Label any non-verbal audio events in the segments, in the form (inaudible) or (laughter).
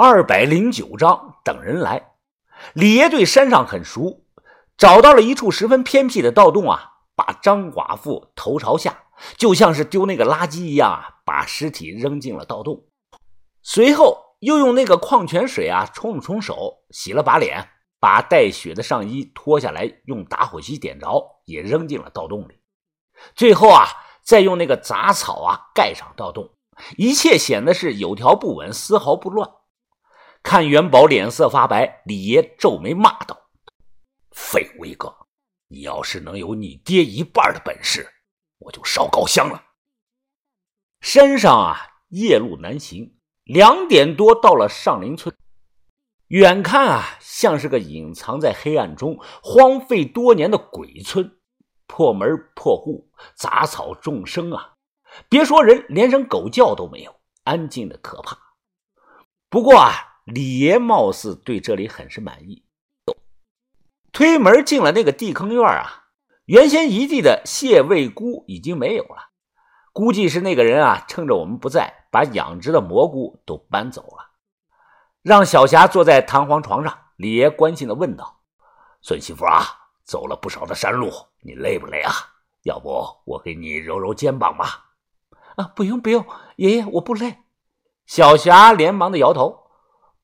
二百零九章等人来。李爷对山上很熟，找到了一处十分偏僻的盗洞啊，把张寡妇头朝下，就像是丢那个垃圾一样啊，把尸体扔进了盗洞。随后又用那个矿泉水啊冲了冲手，洗了把脸，把带血的上衣脱下来，用打火机点着，也扔进了盗洞里。最后啊，再用那个杂草啊盖上盗洞。一切显得是有条不紊，丝毫不乱。看元宝脸色发白，李爷皱眉骂道：“废物一个！你要是能有你爹一半的本事，我就烧高香了。”山上啊，夜路难行。两点多到了上林村，远看啊，像是个隐藏在黑暗中、荒废多年的鬼村，破门破户，杂草众生啊。别说人，连声狗叫都没有，安静的可怕。不过啊，李爷貌似对这里很是满意。推门进了那个地坑院啊，原先一地的蟹味菇已经没有了，估计是那个人啊，趁着我们不在，把养殖的蘑菇都搬走了。让小霞坐在弹簧床上，李爷关心的问道：“孙媳妇啊，走了不少的山路，你累不累啊？要不我给你揉揉肩膀吧。”啊，不用不用，爷爷我不累。小霞连忙的摇头。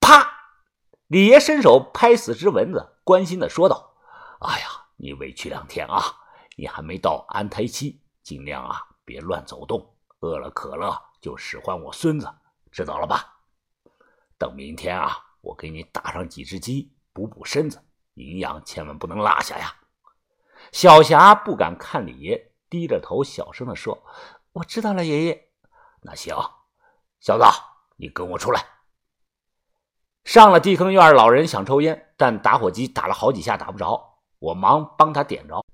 啪！李爷伸手拍死只蚊子，关心的说道：“哎呀，你委屈两天啊！你还没到安胎期，尽量啊别乱走动，饿了渴了就使唤我孙子，知道了吧？等明天啊，我给你打上几只鸡，补补身子，营养千万不能落下呀。”小霞不敢看李爷，低着头小声的说。我知道了，爷爷。那行，小子，你跟我出来。上了地坑院，老人想抽烟，但打火机打了好几下打不着，我忙帮他点着。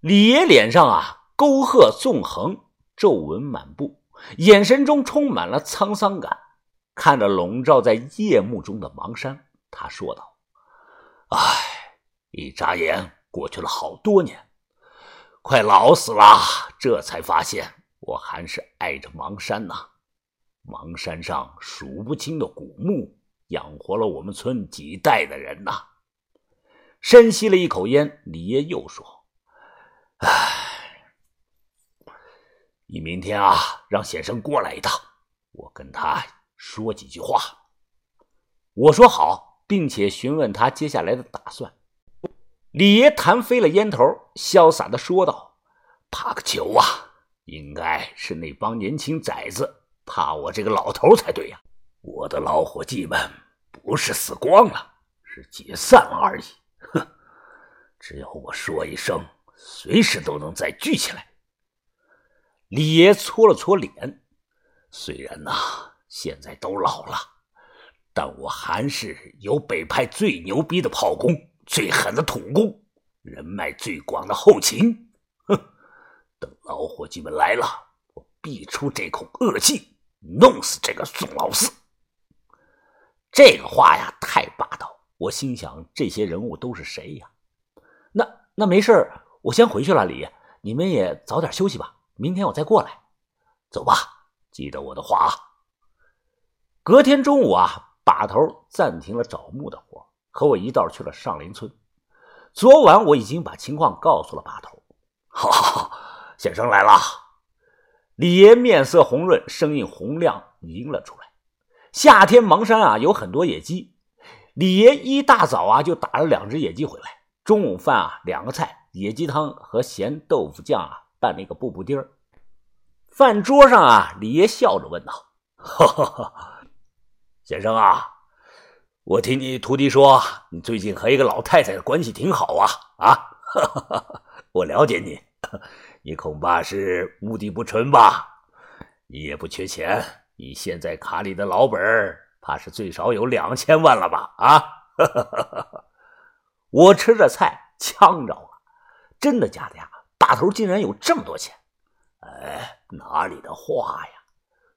李爷脸上啊，沟壑纵横，皱纹满布，眼神中充满了沧桑感。看着笼罩在夜幕中的芒山，他说道：“唉，一眨眼过去了好多年，快老死了，这才发现。”我还是爱着芒山呐，芒山上数不清的古墓，养活了我们村几代的人呐。深吸了一口烟，李爷又说：“唉，你明天啊，让先生过来一趟，我跟他说几句话。”我说好，并且询问他接下来的打算。李爷弹飞了烟头，潇洒的说道：“怕个球啊！”应该是那帮年轻崽子怕我这个老头才对呀！我的老伙计们不是死光了，是解散了而已。哼，只要我说一声，随时都能再聚起来。李爷搓了搓脸，虽然呐，现在都老了，但我还是有北派最牛逼的炮工、最狠的土工、人脉最广的后勤。哼等老伙计们来了，我必出这口恶气，弄死这个宋老四。这个话呀，太霸道。我心想，这些人物都是谁呀？那那没事我先回去了。李爷，你们也早点休息吧，明天我再过来。走吧，记得我的话啊。隔天中午啊，把头暂停了找墓的活，和我一道去了上林村。昨晚我已经把情况告诉了把头。好好好。先生来了，李爷面色红润，声音洪亮，迎了出来。夏天芒山啊有很多野鸡，李爷一大早啊就打了两只野鸡回来。中午饭啊两个菜，野鸡汤和咸豆腐酱啊拌了一个布布丁。饭桌上啊，李爷笑着问道：“哈哈哈，先生啊，我听你徒弟说你最近和一个老太太的关系挺好啊啊，哈哈哈，我了解你。(laughs) ”你恐怕是目的不纯吧？你也不缺钱，你现在卡里的老本儿怕是最少有两千万了吧？啊！(laughs) 我吃着菜，呛着了，真的假的呀？把头竟然有这么多钱？哎，哪里的话呀？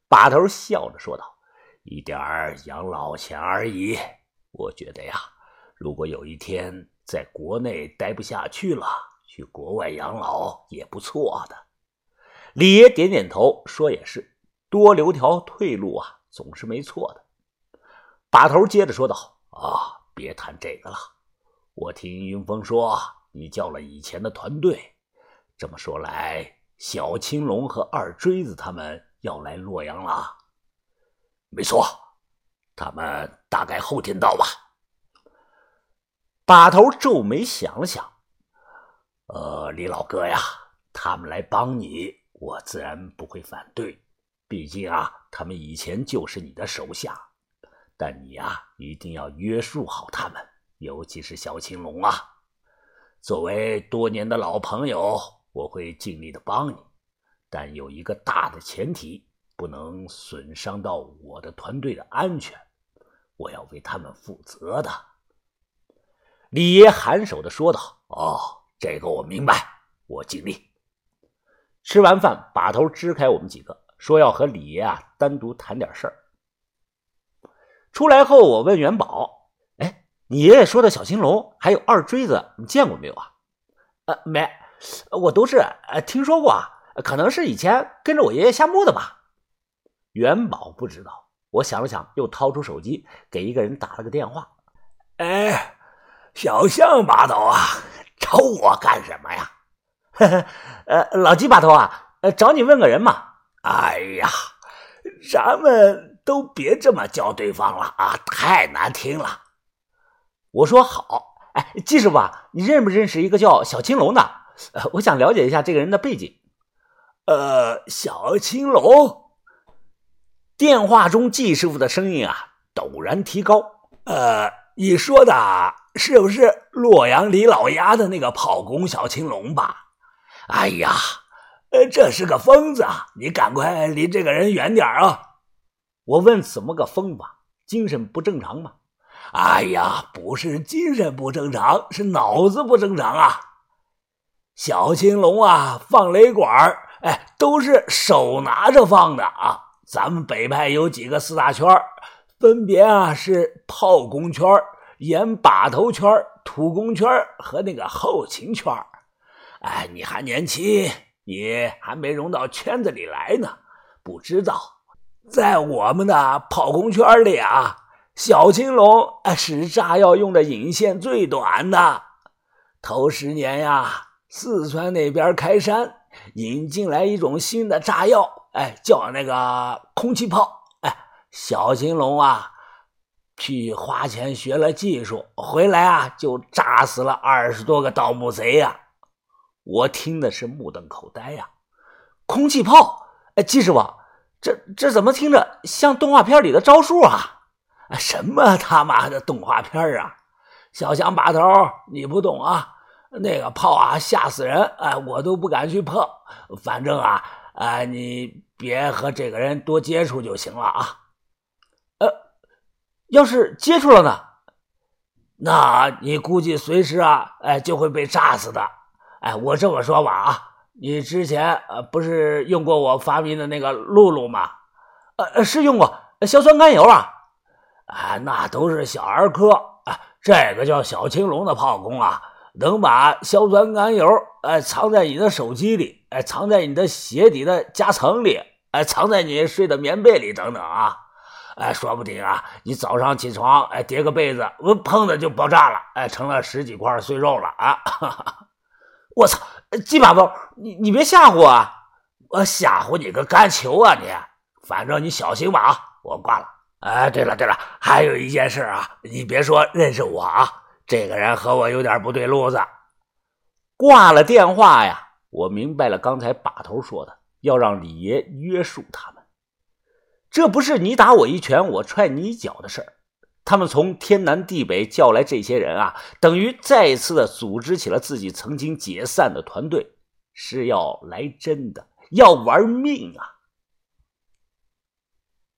把头笑着说道：“一点养老钱而已。我觉得呀，如果有一天在国内待不下去了。”去国外养老也不错的，李爷点点头说：“也是，多留条退路啊，总是没错的。”把头接着说道：“啊，别谈这个了。我听云峰说，你叫了以前的团队。这么说来，小青龙和二锥子他们要来洛阳了。没错，他们大概后天到吧。”把头皱眉想了想：“呃，李老哥呀，他们来帮你，我自然不会反对。毕竟啊，他们以前就是你的手下。”但你呀，一定要约束好他们，尤其是小青龙啊。作为多年的老朋友，我会尽力的帮你，但有一个大的前提，不能损伤到我的团队的安全，我要为他们负责的。李爷颔首的说道：“哦，这个我明白，我尽力。”吃完饭，把头支开我们几个，说要和李爷啊单独谈点事儿。出来后，我问元宝：“哎，你爷爷说的小青龙还有二锥子，你见过没有啊？”“呃，没，我都是呃听说过，啊可能是以前跟着我爷爷下墓的吧。”元宝不知道。我想了想，又掏出手机给一个人打了个电话：“哎，小象把头啊，找我干什么呀？”“呵呵，呃，老鸡把头啊，呃，找你问个人嘛。”“哎呀，咱们。”都别这么叫对方了啊，太难听了。我说好，哎，季师傅，啊你认不认识一个叫小青龙的？呃，我想了解一下这个人的背景。呃，小青龙。电话中季师傅的声音啊陡然提高。呃，你说的是不是洛阳李老鸭的那个跑工小青龙吧？哎呀，呃，这是个疯子，你赶快离这个人远点啊！我问怎么个疯法？精神不正常吗？哎呀，不是精神不正常，是脑子不正常啊！小青龙啊，放雷管哎，都是手拿着放的啊。咱们北派有几个四大圈分别啊是炮工圈、演把头圈、土工圈和那个后勤圈哎，你还年轻，你还没融到圈子里来呢，不知道。在我们的炮工圈里啊，小青龙是炸药用的引线最短的。头十年呀，四川那边开山引进来一种新的炸药，哎，叫那个空气炮。哎，小青龙啊，去花钱学了技术，回来啊就炸死了二十多个盗墓贼呀。我听的是目瞪口呆呀。空气炮，哎，季师傅。这这怎么听着像动画片里的招数啊？什么他妈的动画片啊！小强把头，你不懂啊？那个炮啊，吓死人！哎，我都不敢去碰。反正啊，哎，你别和这个人多接触就行了啊。呃，要是接触了呢？那你估计随时啊，哎，就会被炸死的。哎，我这么说吧啊。你之前呃不是用过我发明的那个露露吗？呃，是用过硝酸甘油啊。啊，那都是小儿科啊。这个叫小青龙的炮工啊，能把硝酸甘油哎藏在你的手机里，哎藏在你的鞋底的夹层里，哎藏在你睡的棉被里等等啊。哎，说不定啊，你早上起床哎叠个被子，我砰的就爆炸了，哎成了十几块碎肉了啊！哈 (laughs) 哈我操！鸡把头，你你别吓唬我！我吓唬你个干球啊你！反正你小心吧啊！我挂了。哎，对了对了，还有一件事啊，你别说认识我啊，这个人和我有点不对路子。挂了电话呀，我明白了刚才把头说的，要让李爷约束他们。这不是你打我一拳，我踹你一脚的事儿。他们从天南地北叫来这些人啊，等于再次的组织起了自己曾经解散的团队，是要来真的，要玩命啊！